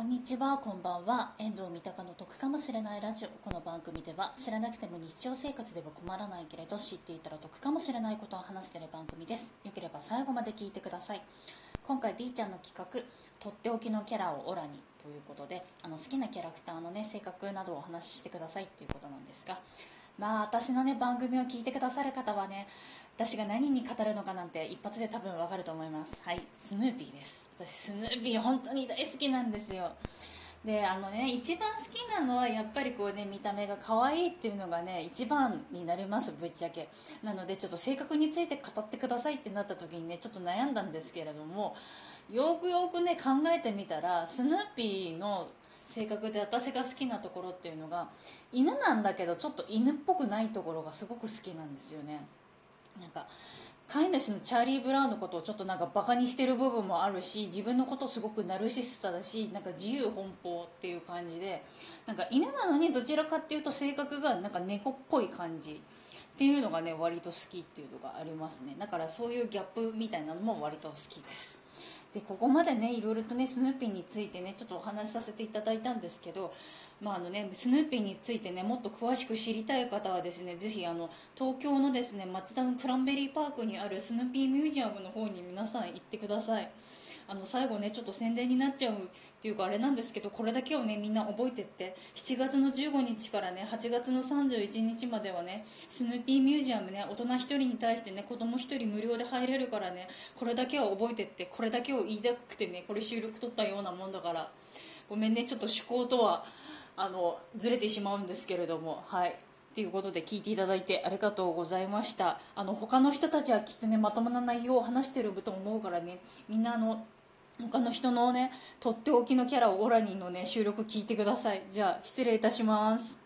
こんにちは、こんばんは。遠藤三鷹の得かもしれないラジオ。この番組では知らなくても日常生活では困らないけれど知っていたら得かもしれないことを話している番組です。よければ最後まで聞いてください。今回 D ちゃんの企画、とっておきのキャラをオラにということで、あの好きなキャラクターのね、性格などをお話ししてくださいということなんですが、まあ私のね、番組を聞いてくださる方はね、私が何に語るのかなんて一発で多分わかると思います。はいスヌーピーです。私スヌーピー本当に大好きなんですよ。であのね一番好きなのはやっぱりこうね見た目が可愛いっていうのがね一番になりますぶっちゃけ。なのでちょっと性格について語ってくださいってなった時にねちょっと悩んだんですけれどもよくよくね考えてみたらスヌーピーの性格で私が好きなところっていうのが犬なんだけどちょっと犬っぽくないところがすごく好きなんですよね。なんか飼い主のチャーリー・ブラウンのことをちょっとなんかバカにしてる部分もあるし自分のことすごくナルシストだしなんか自由奔放っていう感じでなんか犬なのにどちらかっていうと性格がなんか猫っぽい感じっていうのがね割と好きっていうのがありますね。だからそういうギャップみたいなのも割と好きです。でここまでねいろいろとねスヌーピーについてねちょっとお話しさせていただいたんですけどまああのね、スヌーピーについてねもっと詳しく知りたい方はですねぜひあの東京のですね松田のクランベリーパークにあるスヌーピーミュージアムの方に皆さん行ってください。あの最後ねちょっと宣伝になっちゃうっていうかあれなんですけどこれだけをねみんな覚えてって7月の15日からね8月の31日まではねスヌーピーミュージアムね大人1人に対してね子供1人無料で入れるからねこれだけは覚えてってこれだけを言いたくてねこれ収録撮ったようなもんだからごめんねちょっと趣向とはあのずれてしまうんですけれどもはい。ということで聞いていただいてありがとうございました。あの他の人たちはきっとねまともな内容を話してると思うからねみんなあの他の人のねとっておきのキャラをオラニーのね収録聞いてください。じゃあ失礼いたします。